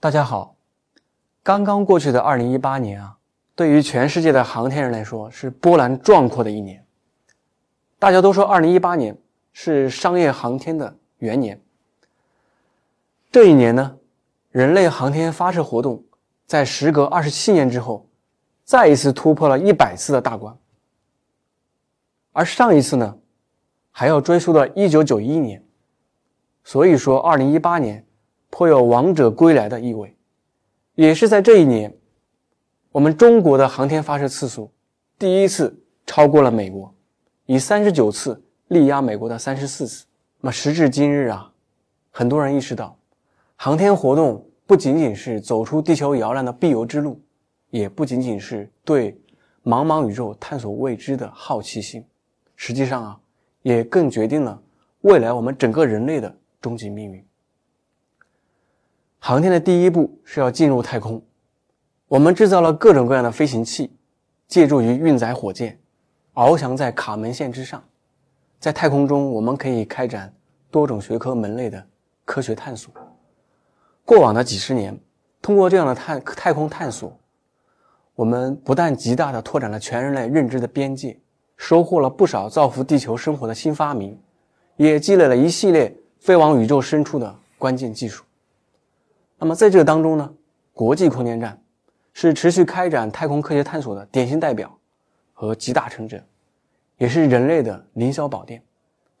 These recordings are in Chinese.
大家好，刚刚过去的二零一八年啊，对于全世界的航天人来说是波澜壮阔的一年。大家都说二零一八年是商业航天的元年。这一年呢，人类航天发射活动在时隔二十七年之后，再一次突破了一百次的大关。而上一次呢，还要追溯到一九九一年。所以说，二零一八年。颇有王者归来的意味，也是在这一年，我们中国的航天发射次数第一次超过了美国，以三十九次力压美国的三十四次。那么时至今日啊，很多人意识到，航天活动不仅仅是走出地球摇篮的必由之路，也不仅仅是对茫茫宇宙探索未知的好奇心，实际上啊，也更决定了未来我们整个人类的终极命运。航天的第一步是要进入太空，我们制造了各种各样的飞行器，借助于运载火箭，翱翔在卡门线之上。在太空中，我们可以开展多种学科门类的科学探索。过往的几十年，通过这样的探太空探索，我们不但极大的拓展了全人类认知的边界，收获了不少造福地球生活的新发明，也积累了一系列飞往宇宙深处的关键技术。那么在这个当中呢，国际空间站是持续开展太空科学探索的典型代表和集大成者，也是人类的凌霄宝殿，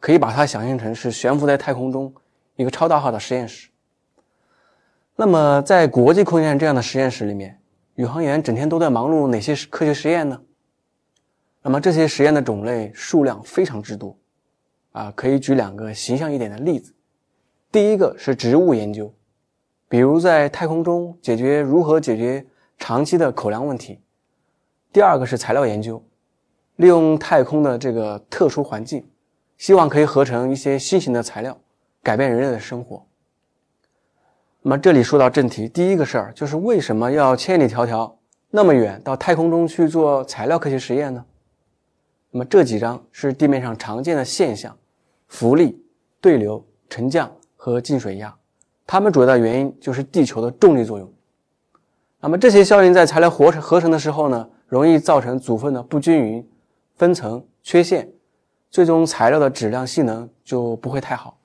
可以把它想象成是悬浮在太空中一个超大号的实验室。那么在国际空间站这样的实验室里面，宇航员整天都在忙碌哪些科学实验呢？那么这些实验的种类数量非常之多，啊，可以举两个形象一点的例子，第一个是植物研究。比如在太空中解决如何解决长期的口粮问题。第二个是材料研究，利用太空的这个特殊环境，希望可以合成一些新型的材料，改变人类的生活。那么这里说到正题，第一个事儿就是为什么要千里迢迢那么远到太空中去做材料科学实验呢？那么这几张是地面上常见的现象：浮力、对流、沉降和进水压。它们主要的原因就是地球的重力作用。那么这些效应在材料合成合成的时候呢，容易造成组分的不均匀、分层、缺陷，最终材料的质量、性能就不会太好。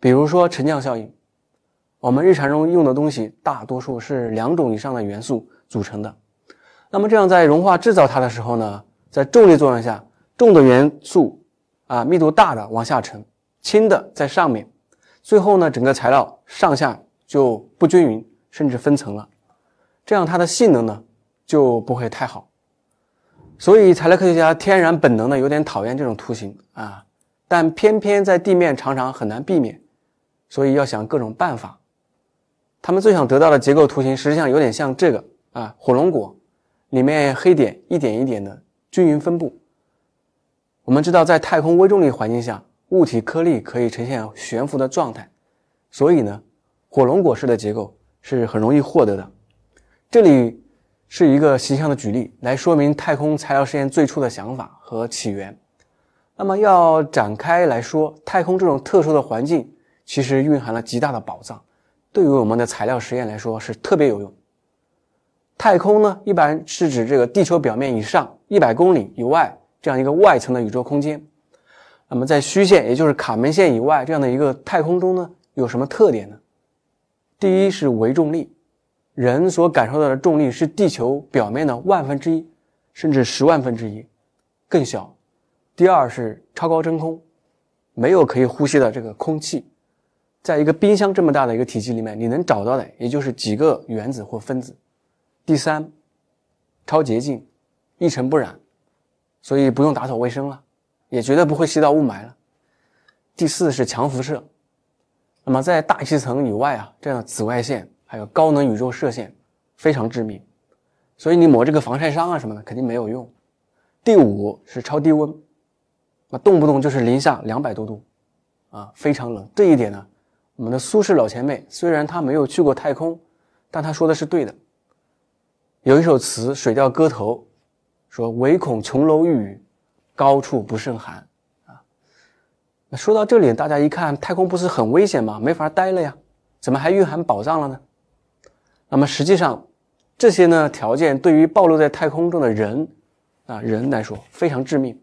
比如说沉降效应，我们日常中用的东西大多数是两种以上的元素组成的。那么这样在融化制造它的时候呢，在重力作用下，重的元素啊密度大的往下沉，轻的在上面。最后呢，整个材料上下就不均匀，甚至分层了，这样它的性能呢就不会太好。所以材料科学家天然本能的有点讨厌这种图形啊，但偏偏在地面常常很难避免，所以要想各种办法。他们最想得到的结构图形实际上有点像这个啊，火龙果里面黑点一点一点的均匀分布。我们知道在太空微重力环境下。物体颗粒可以呈现悬浮的状态，所以呢，火龙果式的结构是很容易获得的。这里是一个形象的举例，来说明太空材料实验最初的想法和起源。那么要展开来说，太空这种特殊的环境其实蕴含了极大的宝藏，对于我们的材料实验来说是特别有用。太空呢，一般是指这个地球表面以上一百公里以外这样一个外层的宇宙空间。那么在虚线，也就是卡门线以外这样的一个太空中呢，有什么特点呢？第一是微重力，人所感受到的重力是地球表面的万分之一，甚至十万分之一，更小。第二是超高真空，没有可以呼吸的这个空气，在一个冰箱这么大的一个体积里面，你能找到的也就是几个原子或分子。第三，超洁净，一尘不染，所以不用打扫卫生了。也绝对不会吸到雾霾了。第四是强辐射，那么在大气层以外啊，这样的紫外线还有高能宇宙射线非常致命，所以你抹这个防晒霜啊什么的肯定没有用。第五是超低温，那动不动就是零下两百多度，啊，非常冷。这一点呢，我们的苏轼老前辈虽然他没有去过太空，但他说的是对的。有一首词《水调歌头》，说唯恐琼楼玉宇。高处不胜寒，啊，那说到这里，大家一看，太空不是很危险吗？没法待了呀，怎么还蕴含宝藏了呢？那么实际上，这些呢条件对于暴露在太空中的人啊人来说非常致命。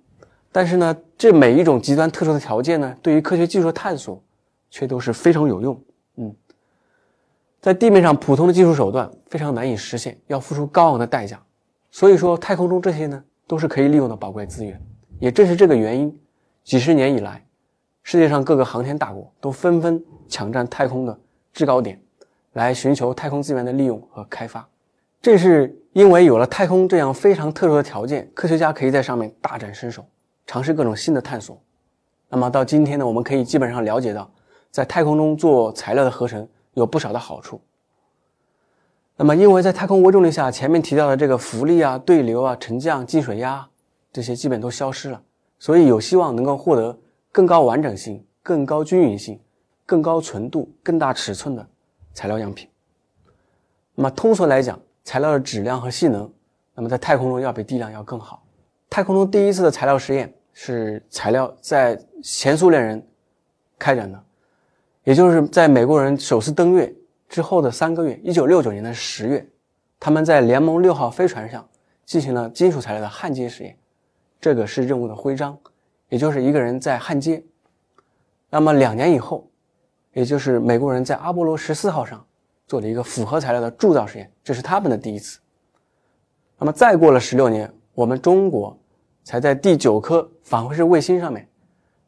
但是呢，这每一种极端特殊的条件呢，对于科学技术的探索却都是非常有用。嗯，在地面上普通的技术手段非常难以实现，要付出高昂的代价。所以说，太空中这些呢都是可以利用的宝贵资源。也正是这个原因，几十年以来，世界上各个航天大国都纷纷抢占太空的制高点，来寻求太空资源的利用和开发。正是因为有了太空这样非常特殊的条件，科学家可以在上面大展身手。尝试各种新的探索，那么到今天呢，我们可以基本上了解到，在太空中做材料的合成有不少的好处。那么，因为在太空微重力下，前面提到的这个浮力啊、对流啊、沉降、进水压这些基本都消失了，所以有希望能够获得更高完整性、更高均匀性、更高纯度、更大尺寸的材料样品。那么，通俗来讲，材料的质量和性能，那么在太空中要比地量要更好。太空中第一次的材料实验。是材料在前苏联人开展的，也就是在美国人首次登月之后的三个月，一九六九年的十月，他们在联盟六号飞船上进行了金属材料的焊接实验。这个是任务的徽章，也就是一个人在焊接。那么两年以后，也就是美国人在阿波罗十四号上做了一个复合材料的铸造实验，这是他们的第一次。那么再过了十六年，我们中国。才在第九颗返回式卫星上面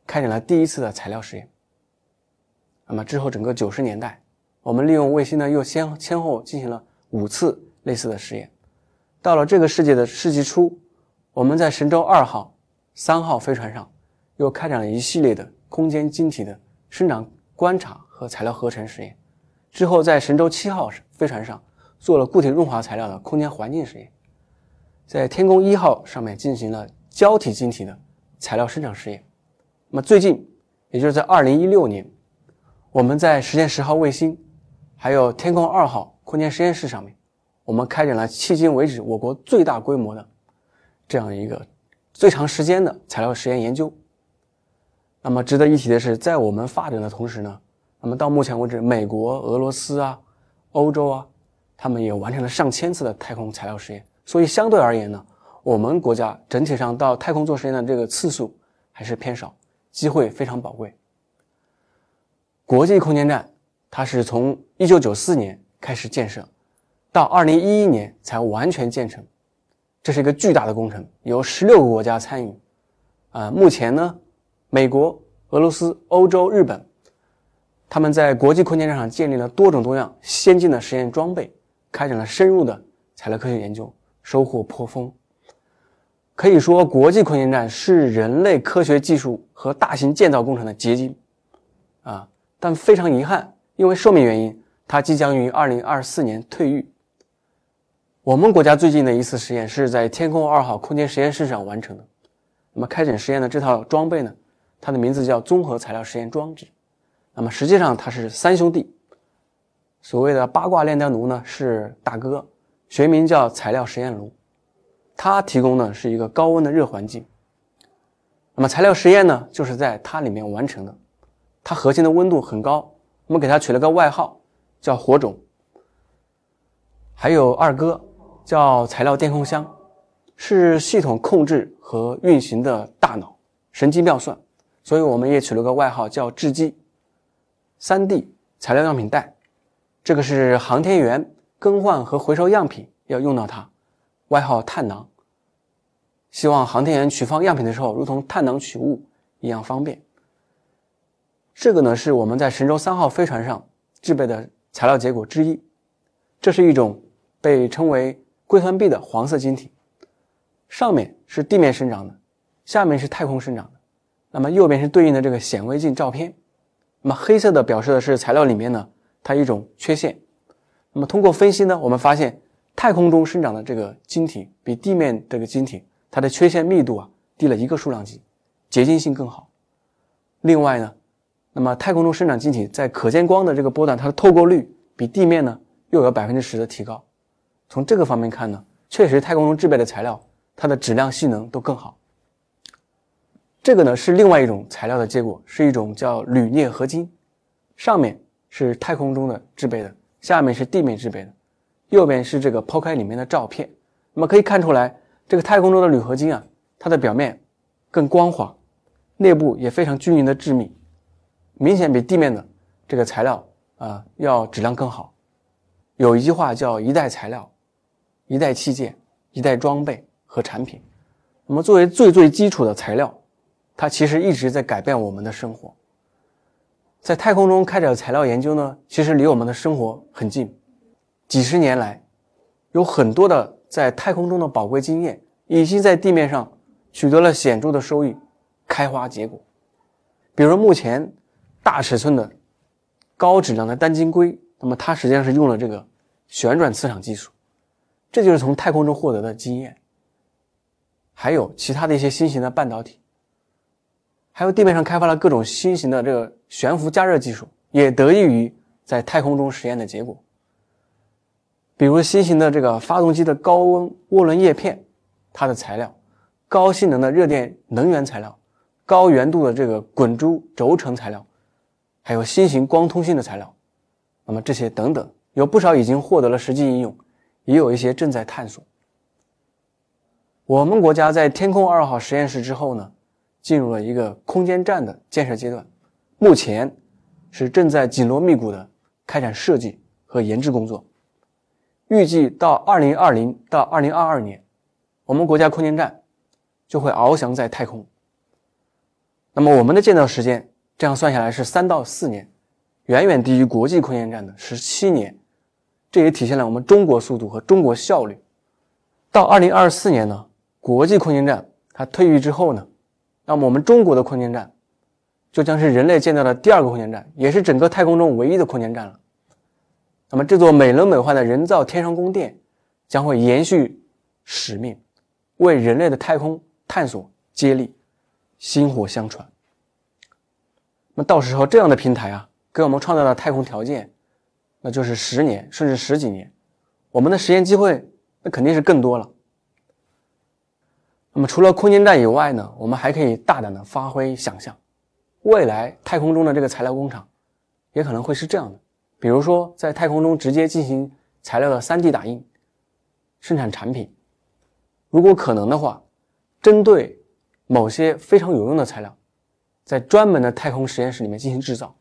开展了第一次的材料实验。那么之后整个九十年代，我们利用卫星呢又先先后进行了五次类似的实验。到了这个世纪的世纪初，我们在神舟二号、三号飞船上又开展了一系列的空间晶体的生长观察和材料合成实验。之后在神舟七号飞船上做了固体润滑材料的空间环境实验。在天宫一号上面进行了。胶体晶体的材料生产实验。那么最近，也就是在二零一六年，我们在实验十号卫星，还有天宫二号空间实验室上面，我们开展了迄今为止我国最大规模的这样一个最长时间的材料实验研究。那么值得一提的是，在我们发展的同时呢，那么到目前为止，美国、俄罗斯啊、欧洲啊，他们也完成了上千次的太空材料实验。所以相对而言呢。我们国家整体上到太空做实验的这个次数还是偏少，机会非常宝贵。国际空间站它是从1994年开始建设，到2011年才完全建成，这是一个巨大的工程，有16个国家参与。啊，目前呢，美国、俄罗斯、欧洲、日本，他们在国际空间站上建立了多种多样先进的实验装备，开展了深入的材料科学研究，收获颇丰。可以说，国际空间站是人类科学技术和大型建造工程的结晶，啊！但非常遗憾，因为寿命原因，它即将于二零二四年退役。我们国家最近的一次实验是在天宫二号空间实验室上完成的。那么，开展实验的这套装备呢？它的名字叫综合材料实验装置。那么，实际上它是三兄弟。所谓的八卦炼丹炉呢，是大哥，学名叫材料实验炉。它提供的是一个高温的热环境，那么材料实验呢，就是在它里面完成的。它核心的温度很高，我们给它取了个外号，叫火种。还有二哥，叫材料电控箱，是系统控制和运行的大脑，神机妙算，所以我们也取了个外号叫智机。三 D 材料样品袋，这个是航天员更换和回收样品要用到它。外号碳囊，希望航天员取放样品的时候，如同碳囊取物一样方便。这个呢，是我们在神舟三号飞船上制备的材料结果之一。这是一种被称为硅酸铋的黄色晶体，上面是地面生长的，下面是太空生长的。那么右边是对应的这个显微镜照片。那么黑色的表示的是材料里面呢它一种缺陷。那么通过分析呢，我们发现。太空中生长的这个晶体比地面这个晶体，它的缺陷密度啊低了一个数量级，结晶性更好。另外呢，那么太空中生长晶体在可见光的这个波段，它的透过率比地面呢又有百分之十的提高。从这个方面看呢，确实太空中制备的材料，它的质量性能都更好。这个呢是另外一种材料的结果，是一种叫铝镍合金，上面是太空中的制备的，下面是地面制备的。右边是这个剖开里面的照片。那么可以看出来，这个太空中的铝合金啊，它的表面更光滑，内部也非常均匀的致密，明显比地面的这个材料啊要质量更好。有一句话叫“一代材料，一代器件，一代装备和产品”。那么作为最最基础的材料，它其实一直在改变我们的生活。在太空中开展材料研究呢，其实离我们的生活很近。几十年来，有很多的在太空中的宝贵经验，已经在地面上取得了显著的收益，开花结果。比如目前大尺寸的高质量的单晶硅，那么它实际上是用了这个旋转磁场技术，这就是从太空中获得的经验。还有其他的一些新型的半导体。还有地面上开发了各种新型的这个悬浮加热技术，也得益于在太空中实验的结果。比如新型的这个发动机的高温涡轮叶片，它的材料；高性能的热电能源材料；高圆度的这个滚珠轴承材料；还有新型光通信的材料。那么这些等等，有不少已经获得了实际应用，也有一些正在探索。我们国家在天空二号实验室之后呢？进入了一个空间站的建设阶段，目前是正在紧锣密鼓的开展设计和研制工作。预计到二零二零到二零二二年，我们国家空间站就会翱翔在太空。那么我们的建造时间这样算下来是三到四年，远远低于国际空间站的十七年。这也体现了我们中国速度和中国效率。到二零二四年呢，国际空间站它退役之后呢？那么我们中国的空间站，就将是人类建造的第二个空间站，也是整个太空中唯一的空间站了。那么这座美轮美奂的人造天上宫殿，将会延续使命，为人类的太空探索接力，薪火相传。那么到时候这样的平台啊，给我们创造的太空条件，那就是十年甚至十几年，我们的实验机会那肯定是更多了。那么除了空间站以外呢，我们还可以大胆的发挥想象，未来太空中的这个材料工厂，也可能会是这样的，比如说在太空中直接进行材料的 3D 打印，生产产品。如果可能的话，针对某些非常有用的材料，在专门的太空实验室里面进行制造。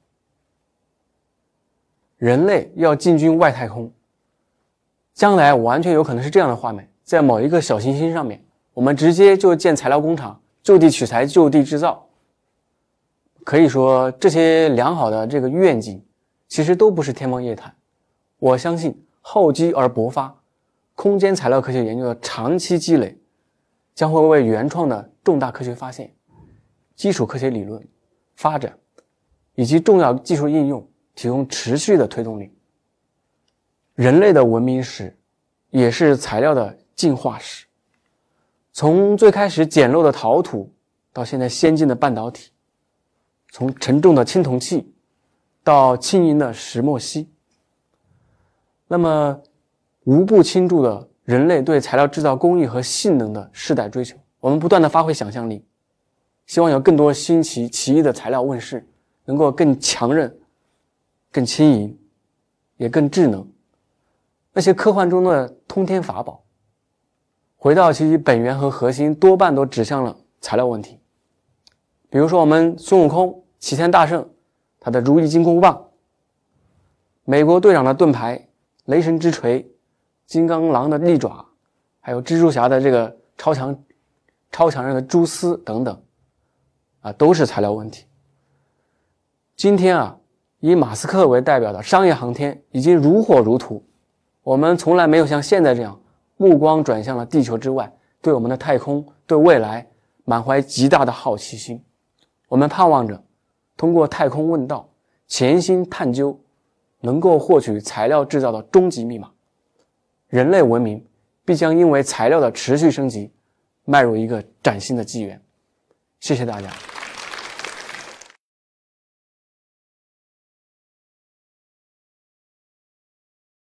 人类要进军外太空，将来完全有可能是这样的画面，在某一个小行星上面。我们直接就建材料工厂，就地取材，就地制造。可以说，这些良好的这个愿景，其实都不是天方夜谭。我相信，厚积而薄发，空间材料科学研究的长期积累，将会为原创的重大科学发现、基础科学理论发展以及重要技术应用提供持续的推动力。人类的文明史，也是材料的进化史。从最开始简陋的陶土，到现在先进的半导体；从沉重的青铜器，到轻盈的石墨烯。那么，无不倾注的人类对材料制造工艺和性能的世代追求。我们不断的发挥想象力，希望有更多新奇奇异的材料问世，能够更强韧、更轻盈，也更智能。那些科幻中的通天法宝。回到其本源和核心，多半都指向了材料问题。比如说，我们孙悟空齐天大圣，他的如意金箍棒；美国队长的盾牌、雷神之锤、金刚狼的利爪，还有蜘蛛侠的这个超强、超强韧的蛛丝等等，啊，都是材料问题。今天啊，以马斯克为代表的商业航天已经如火如荼，我们从来没有像现在这样。目光转向了地球之外，对我们的太空、对未来满怀极大的好奇心。我们盼望着通过太空问道、潜心探究，能够获取材料制造的终极密码。人类文明必将因为材料的持续升级，迈入一个崭新的纪元。谢谢大家。